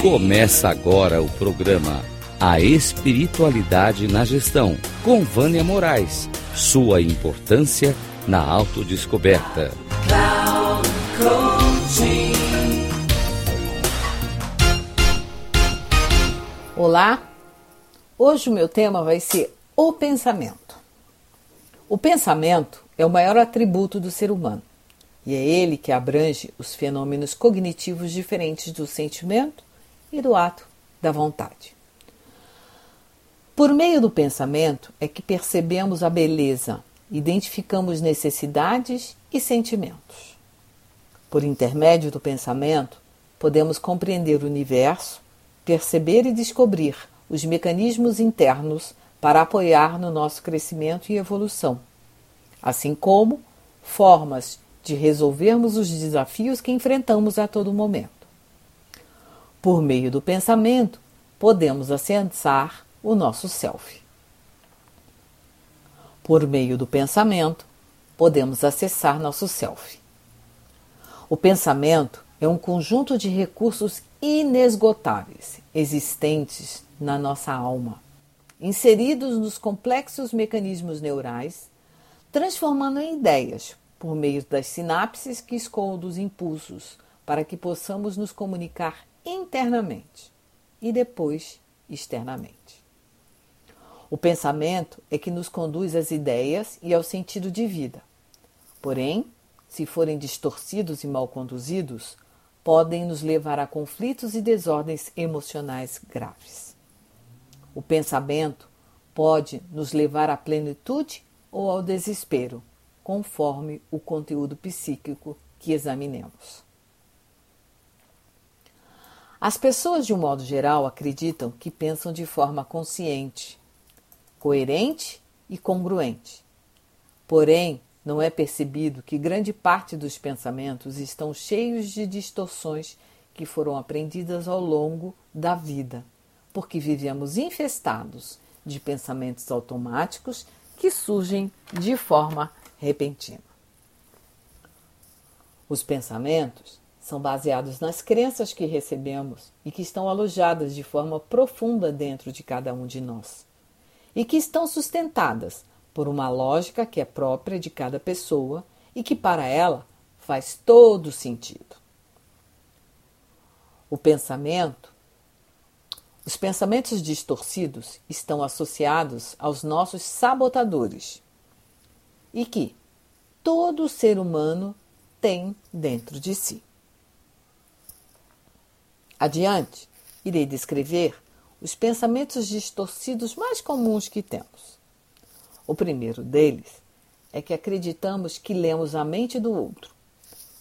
Começa agora o programa A Espiritualidade na Gestão, com Vânia Moraes. Sua importância na autodescoberta. Olá, hoje o meu tema vai ser o pensamento. O pensamento é o maior atributo do ser humano e é ele que abrange os fenômenos cognitivos diferentes do sentimento e do ato da vontade. Por meio do pensamento é que percebemos a beleza, identificamos necessidades e sentimentos. Por intermédio do pensamento, podemos compreender o universo, perceber e descobrir os mecanismos internos para apoiar no nosso crescimento e evolução, assim como formas de resolvermos os desafios que enfrentamos a todo momento. Por meio do pensamento, podemos acessar o nosso self. Por meio do pensamento, podemos acessar nosso self. O pensamento é um conjunto de recursos inesgotáveis existentes na nossa alma, inseridos nos complexos mecanismos neurais, transformando em ideias por meio das sinapses que escondem os impulsos para que possamos nos comunicar internamente e depois externamente. O pensamento é que nos conduz às ideias e ao sentido de vida. Porém, se forem distorcidos e mal conduzidos, podem nos levar a conflitos e desordens emocionais graves. O pensamento pode nos levar à plenitude ou ao desespero, conforme o conteúdo psíquico que examinemos. As pessoas, de um modo geral, acreditam que pensam de forma consciente, coerente e congruente. Porém, não é percebido que grande parte dos pensamentos estão cheios de distorções que foram aprendidas ao longo da vida, porque vivemos infestados de pensamentos automáticos que surgem de forma repentina. Os pensamentos são baseados nas crenças que recebemos e que estão alojadas de forma profunda dentro de cada um de nós, e que estão sustentadas por uma lógica que é própria de cada pessoa e que para ela faz todo sentido. O pensamento os pensamentos distorcidos estão associados aos nossos sabotadores, e que todo ser humano tem dentro de si. Adiante, irei descrever os pensamentos distorcidos mais comuns que temos. O primeiro deles é que acreditamos que lemos a mente do outro,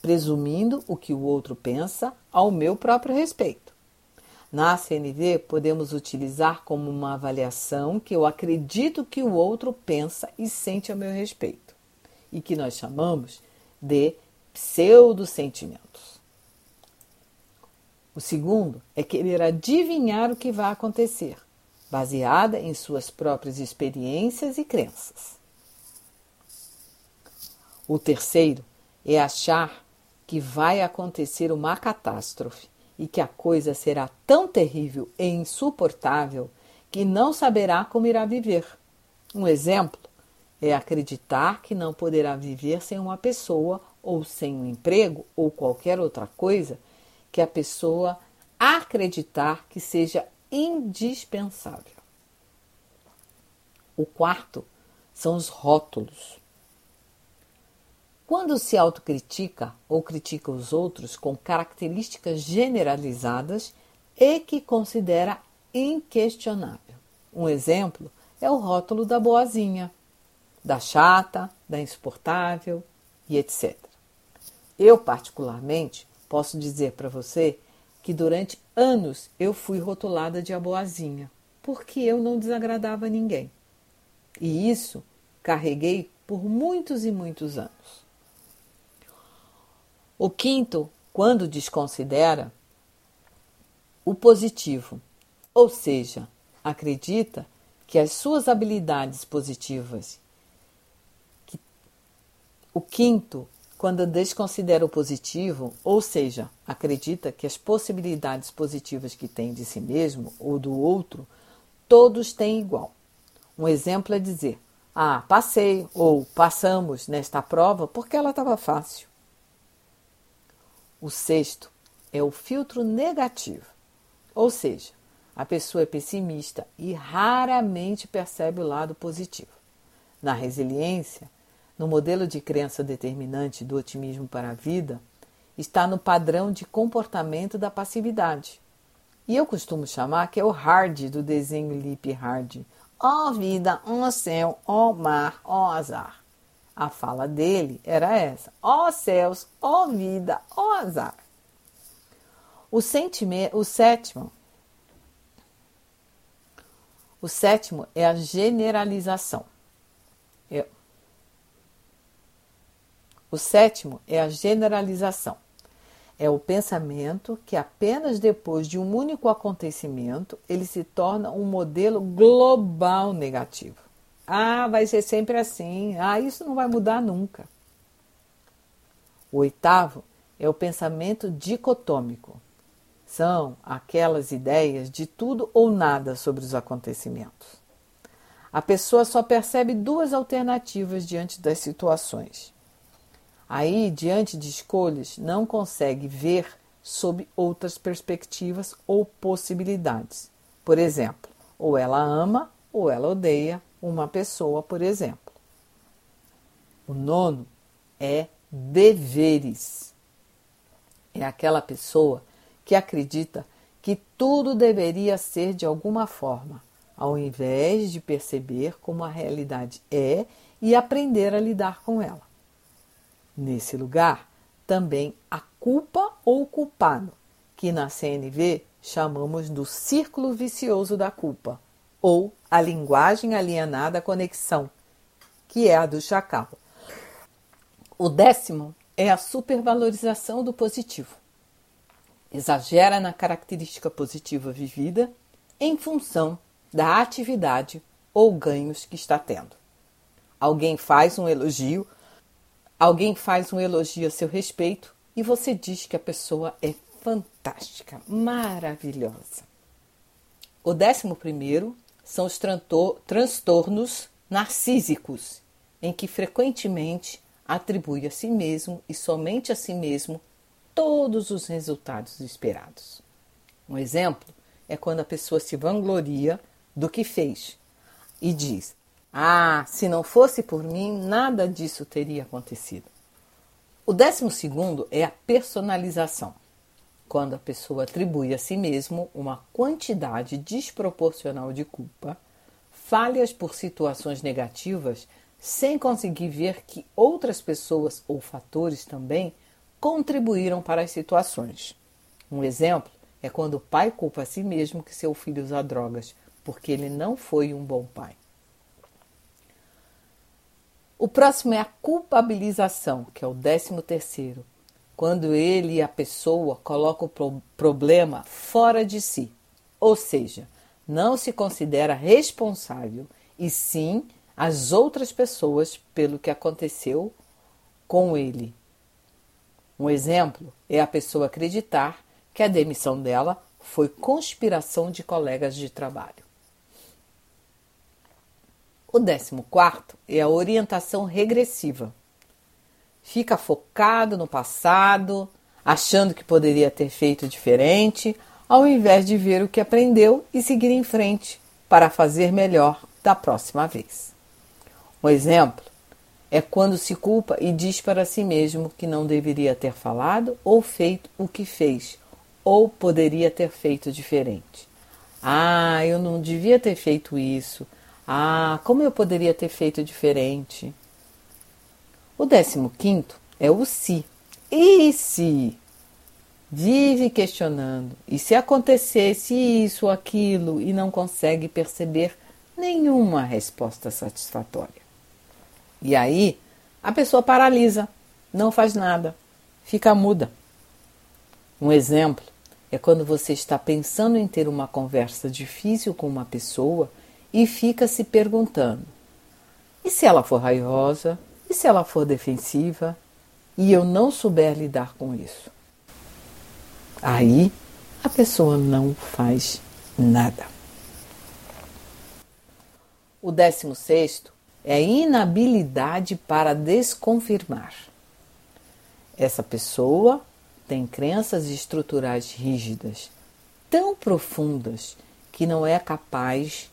presumindo o que o outro pensa ao meu próprio respeito. Na CNV, podemos utilizar como uma avaliação que eu acredito que o outro pensa e sente a meu respeito, e que nós chamamos de pseudo-sentimentos. O segundo é querer adivinhar o que vai acontecer, baseada em suas próprias experiências e crenças. O terceiro é achar que vai acontecer uma catástrofe e que a coisa será tão terrível e insuportável que não saberá como irá viver. Um exemplo é acreditar que não poderá viver sem uma pessoa ou sem um emprego ou qualquer outra coisa que a pessoa acreditar que seja indispensável. O quarto são os rótulos. Quando se autocritica ou critica os outros com características generalizadas e que considera inquestionável. Um exemplo é o rótulo da boazinha, da chata, da insuportável e etc. Eu, particularmente, posso dizer para você que durante anos eu fui rotulada de a boazinha, porque eu não desagradava ninguém. E isso carreguei por muitos e muitos anos. O quinto, quando desconsidera o positivo, ou seja, acredita que as suas habilidades positivas. Que, o quinto quando desconsidera o positivo, ou seja, acredita que as possibilidades positivas que tem de si mesmo ou do outro, todos têm igual. Um exemplo é dizer: Ah, passei ou passamos nesta prova porque ela estava fácil. O sexto é o filtro negativo, ou seja, a pessoa é pessimista e raramente percebe o lado positivo. Na resiliência, no modelo de crença determinante do otimismo para a vida, está no padrão de comportamento da passividade. E eu costumo chamar que é o hard do desenho Lip Hard. Ó oh, vida, ó oh, céu, ó oh, mar, ó azar. A fala dele era essa: ó céus, ó vida, ó azar. O, o sétimo o sétimo é a generalização. O sétimo é a generalização. É o pensamento que apenas depois de um único acontecimento ele se torna um modelo global negativo. Ah, vai ser sempre assim. Ah, isso não vai mudar nunca. O oitavo é o pensamento dicotômico. São aquelas ideias de tudo ou nada sobre os acontecimentos. A pessoa só percebe duas alternativas diante das situações. Aí, diante de escolhas, não consegue ver sob outras perspectivas ou possibilidades. Por exemplo, ou ela ama ou ela odeia uma pessoa, por exemplo. O nono é deveres. É aquela pessoa que acredita que tudo deveria ser de alguma forma, ao invés de perceber como a realidade é e aprender a lidar com ela. Nesse lugar, também a culpa ou culpado, que na CNV chamamos do círculo vicioso da culpa, ou a linguagem alienada conexão, que é a do chacal. O décimo é a supervalorização do positivo exagera na característica positiva vivida em função da atividade ou ganhos que está tendo. Alguém faz um elogio, alguém faz um elogio a seu respeito e você diz que a pessoa é fantástica, maravilhosa. O décimo primeiro são os transtornos narcísicos, em que frequentemente atribui a si mesmo e somente a si mesmo todos os resultados esperados. Um exemplo é quando a pessoa se vangloria do que fez e diz: Ah, se não fosse por mim, nada disso teria acontecido. O décimo segundo é a personalização, quando a pessoa atribui a si mesmo uma quantidade desproporcional de culpa, falhas por situações negativas, sem conseguir ver que outras pessoas ou fatores também contribuíram para as situações. Um exemplo é quando o pai culpa a si mesmo que seu filho usa drogas, porque ele não foi um bom pai. O próximo é a culpabilização, que é o décimo terceiro, quando ele e a pessoa colocam o pro problema fora de si, ou seja, não se considera responsável e sim as outras pessoas pelo que aconteceu com ele. Um exemplo é a pessoa acreditar que a demissão dela foi conspiração de colegas de trabalho. O décimo quarto é a orientação regressiva. Fica focado no passado, achando que poderia ter feito diferente, ao invés de ver o que aprendeu e seguir em frente para fazer melhor da próxima vez. Um exemplo é quando se culpa e diz para si mesmo que não deveria ter falado ou feito o que fez, ou poderia ter feito diferente. Ah, eu não devia ter feito isso. Ah, como eu poderia ter feito diferente? O décimo quinto é o se. E se? Vive questionando. E se acontecesse isso ou aquilo e não consegue perceber nenhuma resposta satisfatória? E aí a pessoa paralisa, não faz nada, fica muda. Um exemplo é quando você está pensando em ter uma conversa difícil com uma pessoa e fica se perguntando: e se ela for raivosa? E se ela for defensiva? e eu não souber lidar com isso, aí a pessoa não faz nada. O décimo sexto é inabilidade para desconfirmar. Essa pessoa tem crenças estruturais rígidas, tão profundas que não é capaz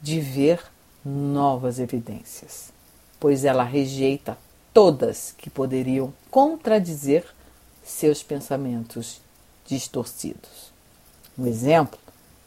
de ver novas evidências, pois ela rejeita todas que poderiam contradizer seus pensamentos distorcidos. Um exemplo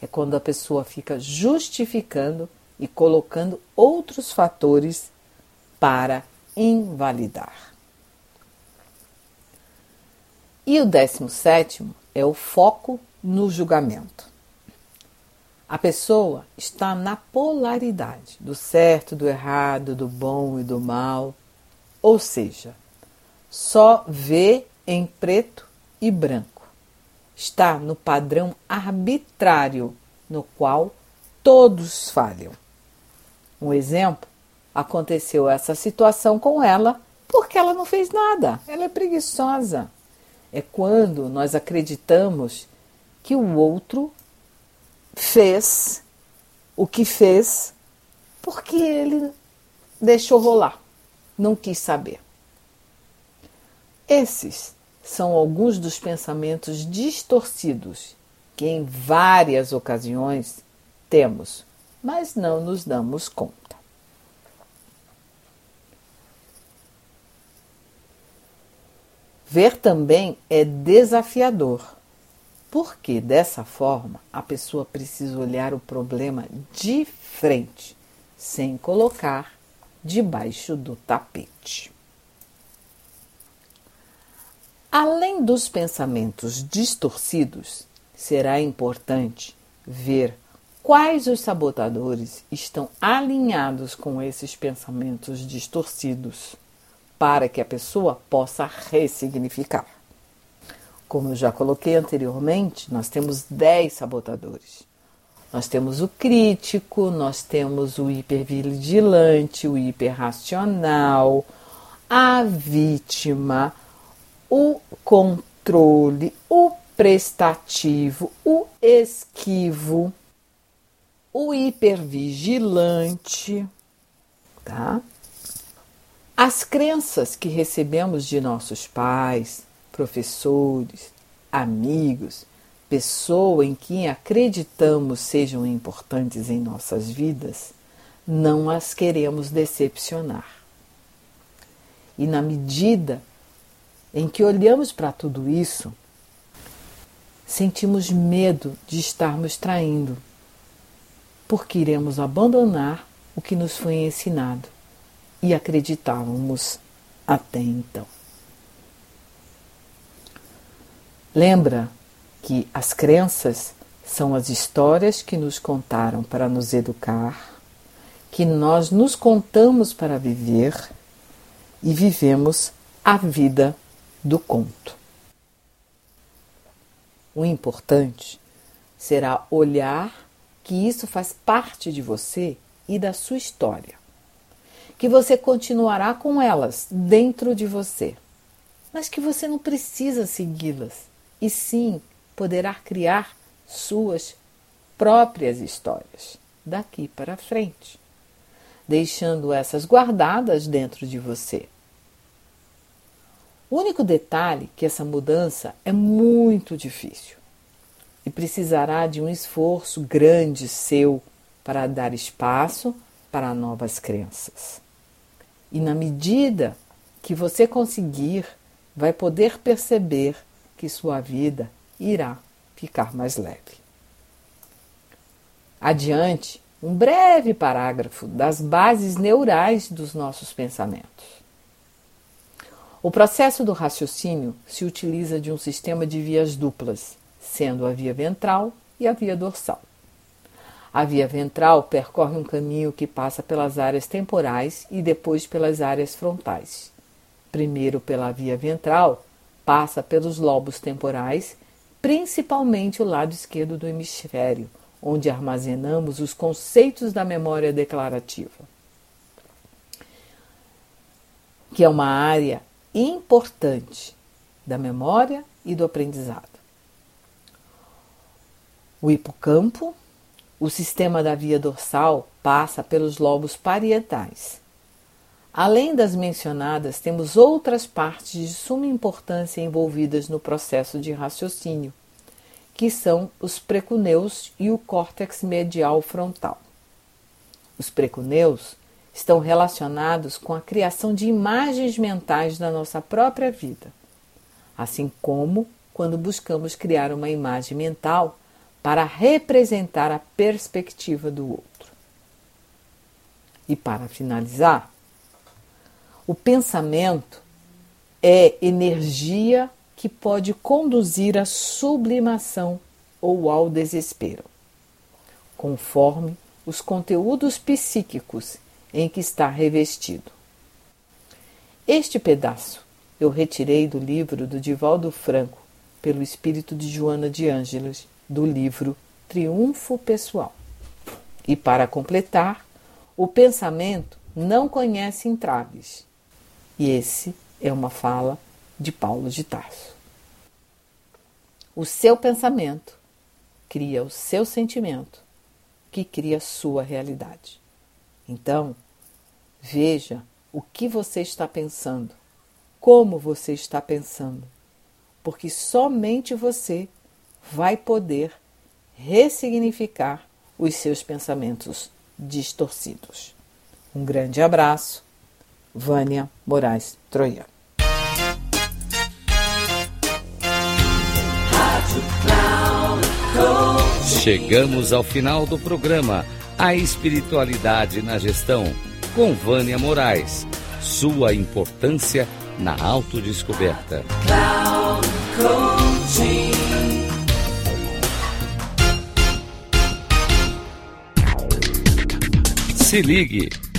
é quando a pessoa fica justificando e colocando outros fatores para invalidar. E o décimo sétimo é o foco no julgamento. A pessoa está na polaridade do certo, do errado, do bom e do mal, ou seja, só vê em preto e branco. Está no padrão arbitrário no qual todos falham. Um exemplo: aconteceu essa situação com ela porque ela não fez nada, ela é preguiçosa. É quando nós acreditamos que o outro fez o que fez porque ele deixou rolar, não quis saber. Esses são alguns dos pensamentos distorcidos que em várias ocasiões temos mas não nos damos conta. Ver também é desafiador, porque dessa forma a pessoa precisa olhar o problema de frente, sem colocar debaixo do tapete. Além dos pensamentos distorcidos, será importante ver quais os sabotadores estão alinhados com esses pensamentos distorcidos para que a pessoa possa ressignificar. Como eu já coloquei anteriormente, nós temos 10 sabotadores. Nós temos o crítico, nós temos o hipervigilante, o hiperracional, a vítima, o controle, o prestativo, o esquivo o hipervigilante, tá? As crenças que recebemos de nossos pais, professores, amigos, pessoa em quem acreditamos sejam importantes em nossas vidas, não as queremos decepcionar. E na medida em que olhamos para tudo isso, sentimos medo de estarmos traindo porque iremos abandonar o que nos foi ensinado e acreditávamos até então. Lembra que as crenças são as histórias que nos contaram para nos educar, que nós nos contamos para viver e vivemos a vida do conto. O importante será olhar que isso faz parte de você e da sua história, que você continuará com elas dentro de você, mas que você não precisa segui-las e sim poderá criar suas próprias histórias daqui para frente, deixando essas guardadas dentro de você. O único detalhe é que essa mudança é muito difícil e precisará de um esforço grande seu para dar espaço para novas crenças. E na medida que você conseguir, vai poder perceber que sua vida irá ficar mais leve. Adiante, um breve parágrafo das bases neurais dos nossos pensamentos. O processo do raciocínio se utiliza de um sistema de vias duplas sendo a via ventral e a via dorsal. A via ventral percorre um caminho que passa pelas áreas temporais e depois pelas áreas frontais. Primeiro pela via ventral, passa pelos lobos temporais, principalmente o lado esquerdo do hemisfério, onde armazenamos os conceitos da memória declarativa, que é uma área importante da memória e do aprendizado. O hipocampo, o sistema da via dorsal, passa pelos lobos parietais. Além das mencionadas, temos outras partes de suma importância envolvidas no processo de raciocínio, que são os precuneus e o córtex medial frontal. Os precuneus estão relacionados com a criação de imagens mentais da nossa própria vida, assim como quando buscamos criar uma imagem mental para representar a perspectiva do outro. E para finalizar, o pensamento é energia que pode conduzir à sublimação ou ao desespero, conforme os conteúdos psíquicos em que está revestido. Este pedaço eu retirei do livro do Divaldo Franco, pelo espírito de Joana de Ângeles, do livro Triunfo Pessoal. E para completar, o pensamento não conhece entraves. E esse é uma fala de Paulo de Tarso. O seu pensamento cria o seu sentimento, que cria a sua realidade. Então, veja o que você está pensando, como você está pensando, porque somente você vai poder ressignificar os seus pensamentos distorcidos. Um grande abraço, Vânia Moraes Troiano. Chegamos ao final do programa A Espiritualidade na Gestão, com Vânia Moraes. Sua importância na autodescoberta. Se ligue